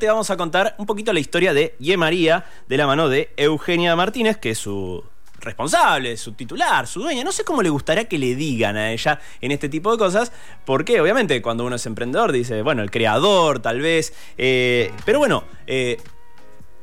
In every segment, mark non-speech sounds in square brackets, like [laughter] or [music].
Te vamos a contar un poquito la historia de Ye María de la mano de Eugenia Martínez, que es su responsable, su titular, su dueña. No sé cómo le gustaría que le digan a ella en este tipo de cosas, porque obviamente cuando uno es emprendedor dice, bueno, el creador tal vez, eh, pero bueno, eh,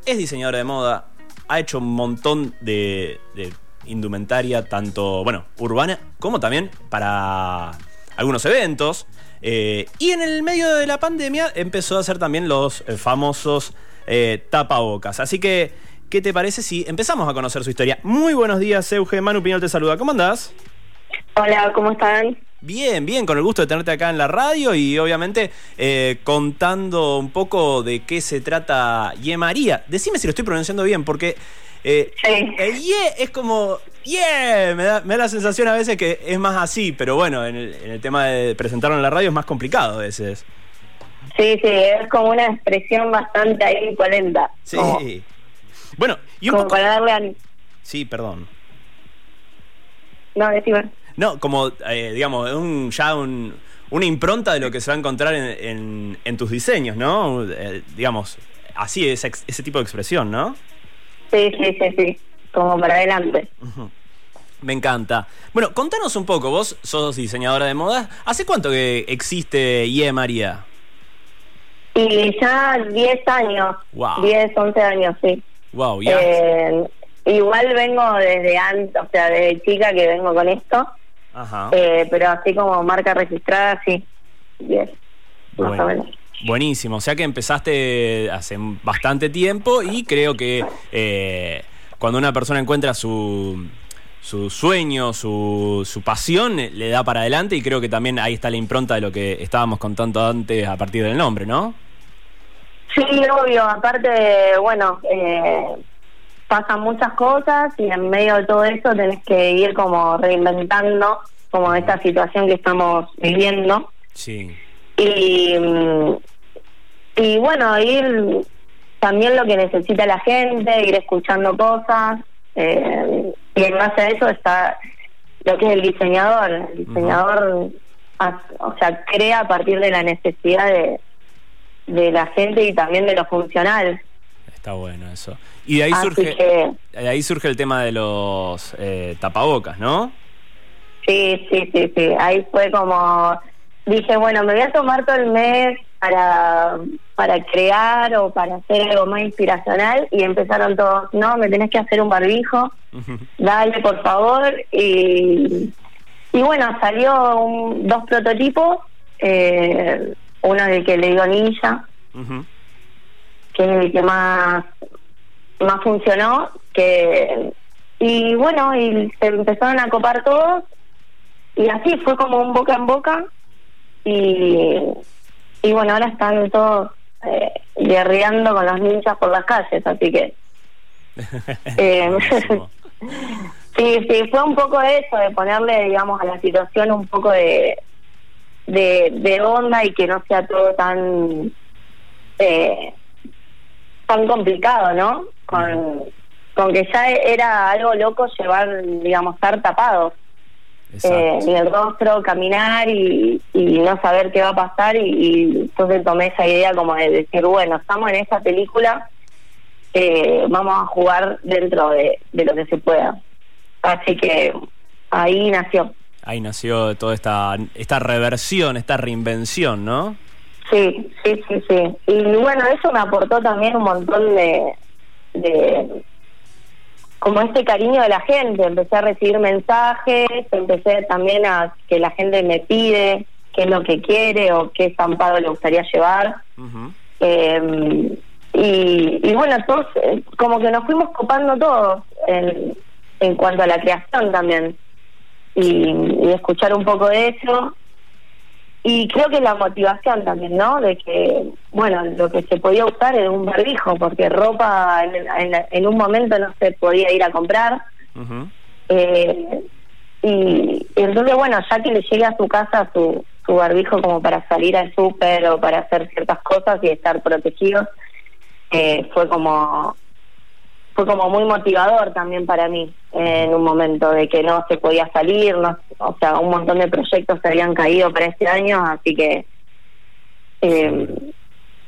es diseñadora de moda, ha hecho un montón de, de indumentaria, tanto, bueno, urbana, como también para algunos eventos. Eh, y en el medio de la pandemia empezó a hacer también los eh, famosos eh, tapabocas. Así que, ¿qué te parece si empezamos a conocer su historia? Muy buenos días, Euge. Manu Piñol te saluda. ¿Cómo andás? Hola, ¿cómo están? Bien, bien, con el gusto de tenerte acá en la radio y obviamente contando un poco de qué se trata Ye María. Decime si lo estoy pronunciando bien, porque sí. el Ye es como yeah, me da, me da, la sensación a veces que es más así, pero bueno, en el, en el, tema de presentarlo en la radio es más complicado a veces. Sí, sí, es como una expresión bastante ahí polenta. Sí. Como, bueno, y un como poco... para darle a... Sí, perdón. No, decime. No, como, eh, digamos, un, ya un, una impronta de lo que se va a encontrar en, en, en tus diseños, ¿no? Eh, digamos, así, ese, ese tipo de expresión, ¿no? Sí, sí, sí, sí, como para adelante. Me encanta. Bueno, contanos un poco, vos sos diseñadora de moda. ¿Hace cuánto que existe IE María? Y ya 10 años. Wow. 10, 11 años, sí. Wow, ya. Eh, igual vengo desde antes, o sea, desde chica que vengo con esto. Ajá. Eh, pero así como marca registrada, sí. 10, bueno. más o menos. Buenísimo, o sea que empezaste hace bastante tiempo y creo que eh, cuando una persona encuentra su, su sueño, su, su, pasión, le da para adelante y creo que también ahí está la impronta de lo que estábamos contando antes a partir del nombre, ¿no? Sí, obvio, aparte, bueno, eh, pasan muchas cosas y en medio de todo eso tenés que ir como reinventando como esta situación que estamos viviendo. Sí. Y, y bueno, ir también lo que necesita la gente, ir escuchando cosas. Eh, y en base a eso está lo que es el diseñador. El diseñador, uh -huh. o sea, crea a partir de la necesidad de, de la gente y también de lo funcional. Está bueno eso. Y de ahí surge que, de ahí surge el tema de los eh, tapabocas, ¿no? Sí, sí, sí, sí. Ahí fue como dije, bueno, me voy a tomar todo el mes para, para crear o para hacer algo más inspiracional y empezaron todos, no, me tenés que hacer un barbijo, dale por favor. Y, y bueno, salió un, dos prototipos, eh, uno del que le digo ninja, uh -huh. que es el que más, más funcionó, que y bueno, y se empezaron a copar todos y así fue como un boca en boca y, y bueno, ahora están todos eh, guerreando con los ninjas por las calles, así que... [laughs] eh, [laughs] sí, sí, fue un poco eso, de ponerle, digamos, a la situación un poco de, de, de onda y que no sea todo tan... Eh, tan complicado, ¿no? Con, con que ya era algo loco llevar, digamos, estar tapados eh, en el rostro, caminar y, y, no saber qué va a pasar y, y, entonces tomé esa idea como de decir, bueno, estamos en esta película, eh, vamos a jugar dentro de, de, lo que se pueda. Así que ahí nació. Ahí nació toda esta, esta reversión, esta reinvención, ¿no? Sí, sí, sí, sí. Y bueno, eso me aportó también un montón de, de como este cariño de la gente, empecé a recibir mensajes, empecé también a que la gente me pide qué es lo que quiere o qué estampado le gustaría llevar. Uh -huh. eh, y, y, bueno, todos, como que nos fuimos copando todos en, en cuanto a la creación también. Y, y, escuchar un poco de eso. Y creo que la motivación también, ¿no? De que, bueno, lo que se podía usar era un barbijo, porque ropa en, en, en un momento no se podía ir a comprar. Uh -huh. eh, y, y, entonces, bueno, ya que le llegue a su casa su, su barbijo como para salir al súper o para hacer ciertas cosas y estar protegidos, eh, fue como fue como muy motivador también para mí en un momento de que no se podía salir, no, o sea, un montón de proyectos se habían caído para este año, así que eh,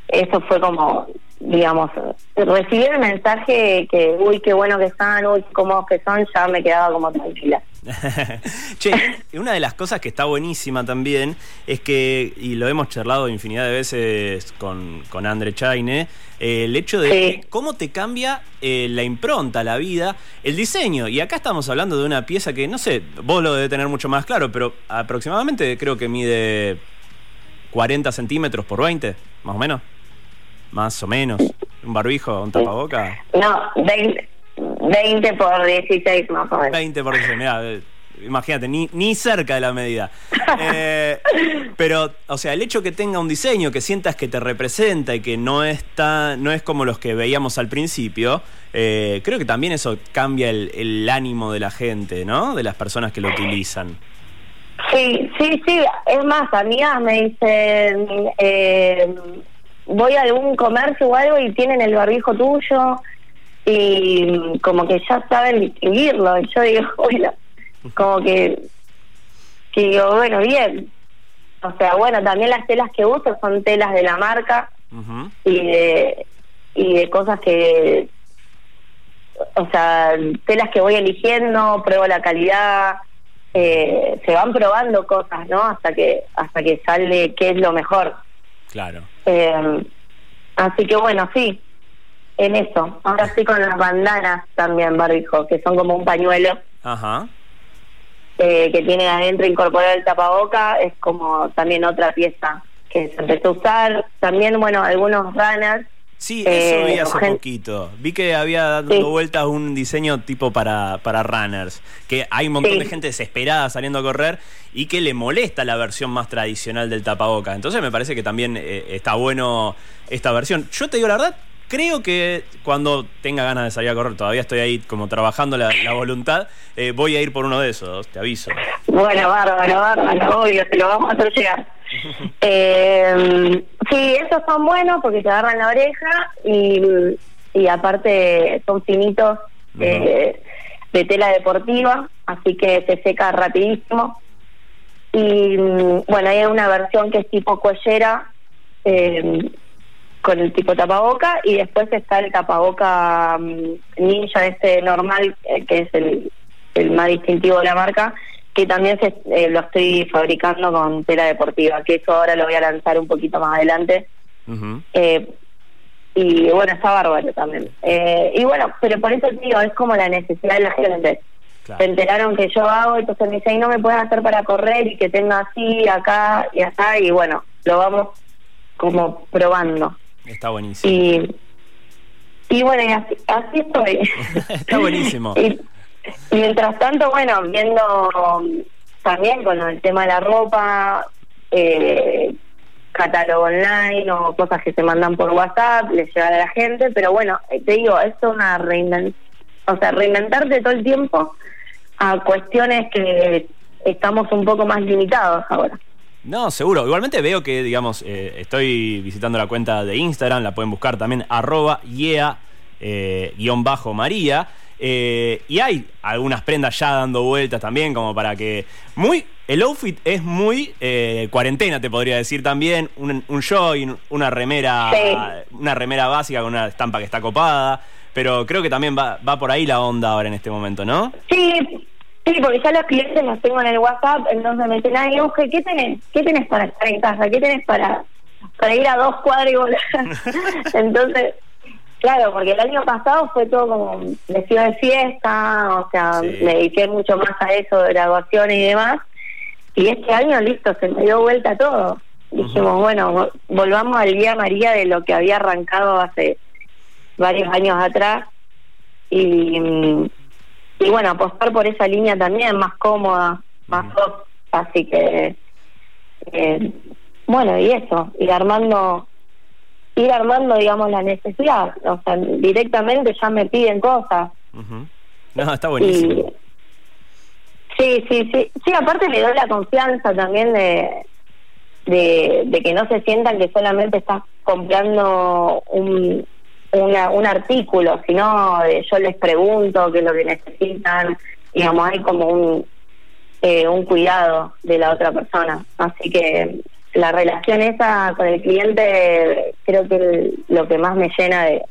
eso fue como, digamos, recibir el mensaje que, uy, qué bueno que están, uy, qué cómodos que son, ya me quedaba como tranquila. [laughs] che, una de las cosas que está buenísima también es que, y lo hemos charlado infinidad de veces con, con Andre Chaine, eh, el hecho de cómo te cambia eh, la impronta, la vida, el diseño. Y acá estamos hablando de una pieza que, no sé, vos lo debe tener mucho más claro, pero aproximadamente creo que mide 40 centímetros por 20, más o menos. Más o menos. ¿Un barbijo, un tapaboca? No, 20. 20 por 16 más o menos. 20 por 16, mira, eh, imagínate, ni, ni cerca de la medida. Eh, pero, o sea, el hecho que tenga un diseño, que sientas que te representa y que no, está, no es como los que veíamos al principio, eh, creo que también eso cambia el, ánimo de la gente, ¿no? De las personas que lo utilizan. Sí, sí, sí. Es más, amigas me dicen, voy a algún comercio o algo y tienen el barbijo tuyo y como que ya saben distinguirlo. Y yo digo, [laughs] bueno, como que, que digo, bueno, bien. O sea, bueno, también las telas que uso son telas de la marca y de y de cosas que o sea, telas que voy eligiendo, pruebo la calidad, eh, se van probando cosas, ¿no? Hasta que hasta que sale qué es lo mejor. Claro. Eh, así que bueno, sí, en eso. Ahora estoy con las bandanas también, barbijo, que son como un pañuelo. Ajá. Eh, que tiene adentro incorporado el tapaboca, es como también otra pieza que se empezó a usar. También, bueno, algunos runners. Sí, eso vi eh, hace poquito. Vi que había dado vueltas un diseño tipo para, para runners. Que hay un montón de gente desesperada saliendo a correr y que le molesta la versión más tradicional del tapaboca. Entonces me parece que también eh, está bueno esta versión. Yo te digo la verdad, creo que cuando tenga ganas de salir a correr, todavía estoy ahí como trabajando la, voluntad, eh, voy a ir por uno de esos, te aviso. Bueno, bárbaro, bárbaro, obvio, te lo vamos a hacer llegar. [laughs] eh, sí, esos son buenos porque te agarran la oreja y, y aparte son finitos eh, de tela deportiva, así que se seca rapidísimo. Y bueno, hay una versión que es tipo cuellera. Eh, con el tipo tapaboca y después está el tapaboca mm, ninja este normal eh, que es el, el, más distintivo de la marca que también se, eh, lo estoy fabricando con tela deportiva que eso ahora lo voy a lanzar un poquito más adelante. Eh, y bueno está bárbaro también. Y bueno pero por eso digo es como la necesidad de la gente. Se enteraron que yo hago entonces me dicen no me puedes hacer para correr y que tenga así acá y acá y bueno lo vamos como probando Está buenísimo. Y, y bueno, así, así estoy. [laughs] Está buenísimo. y, mientras tanto, bueno, viendo también con el tema de la ropa, eh, catálogo online o cosas que se mandan por WhatsApp, les llega a la gente, pero bueno, te digo, esto es una reinvent o sea, reinventarte todo el tiempo a cuestiones que estamos un poco más limitados ahora. No, seguro. Igualmente veo que, digamos, eh, estoy visitando la cuenta de Instagram, la pueden buscar también, arroba yeah, eh, guion bajo María. Eh, y hay algunas prendas ya dando vueltas también, como para que. Muy. El outfit es muy cuarentena, te podría decir también. Un, un joy, una remera. Una remera básica con una estampa que está copada. Pero creo que también va, va por ahí la onda ahora en este momento, ¿no? Sí, Sí, porque ya los clientes los tengo en el WhatsApp, entonces me dicen, ay, Euge, ¿qué tenés? ¿Qué tenés para estar en casa? ¿Qué tenés para, para ir a dos cuadras y volar? [laughs] entonces, claro, porque el año pasado fue todo como vestido de fiesta, o sea, me dediqué mucho más a eso, de graduaciones y demás, y este año, listo, se me dio vuelta todo. Dijimos, bueno, volvamos al Día María de lo que había arrancado hace varios años atrás y mm, y bueno, apostar por esa línea también, más cómoda, más así que, eh, bueno, y eso, ir armando, ir armando, digamos, la necesidad, o sea, directamente ya me piden cosas. No, está buenísimo. sí, sí, sí, sí, aparte le doy la confianza también de, de, de que no se sientan que solamente estás comprando un una, un artículo, sino yo les pregunto qué es lo que necesitan, digamos, hay como un, eh, un cuidado de la otra persona. Así que la relación esa con el cliente creo que es lo que más me llena de,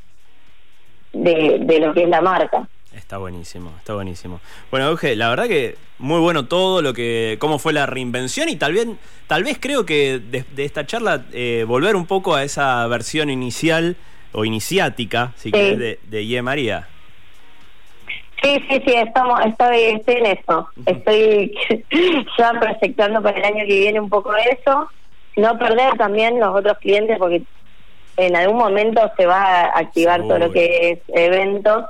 de, lo que es la marca. Está buenísimo, está buenísimo. Bueno, Euge, la verdad que muy bueno todo lo que, cómo fue la reinvención y tal vez, tal vez creo que de, de esta charla eh, volver un poco a esa versión inicial o iniciática, si Sí. querés, de, de Ye María. Sí, sí, sí, estamos, estoy, estoy en eso. Estoy [laughs] ya proyectando para el año que viene un poco eso. No perder también los otros clientes porque en algún momento se va a activar todo lo que es eventos.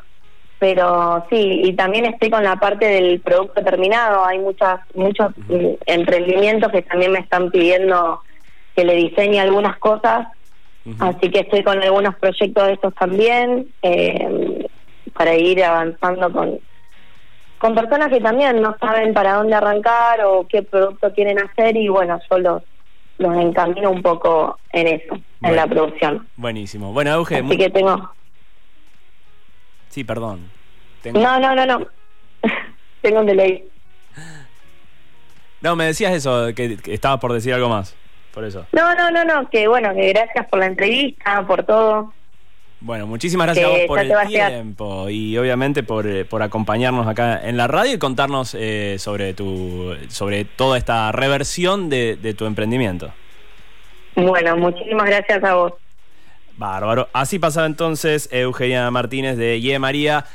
Pero sí, y también estoy con la parte del producto terminado. Hay muchas muchos mm, emprendimientos que también me están pidiendo que le diseñe algunas cosas Así que estoy con algunos proyectos de estos también, eh, para ir avanzando con, con personas que también no saben para dónde arrancar o qué producto quieren hacer y bueno, yo los, los encamino un poco en eso, en la producción. Buenísimo. Bueno, Euge, Así muy- que tengo... sí, perdón. Tengo- No, no, no, no. [laughs] tengo un delay. No, me decías eso, que, que estabas por decir algo más. Por eso. No, no, no, no, que bueno, que gracias por la entrevista, por todo. Bueno, muchísimas gracias a vos por el tiempo y obviamente por, eh, por acompañarnos acá en la radio y contarnos eh, sobre tu sobre toda esta reversión de, de tu emprendimiento. Bueno, muchísimas gracias a vos. Bárbaro. Así pasaba entonces Eugenia Martínez de Ye María.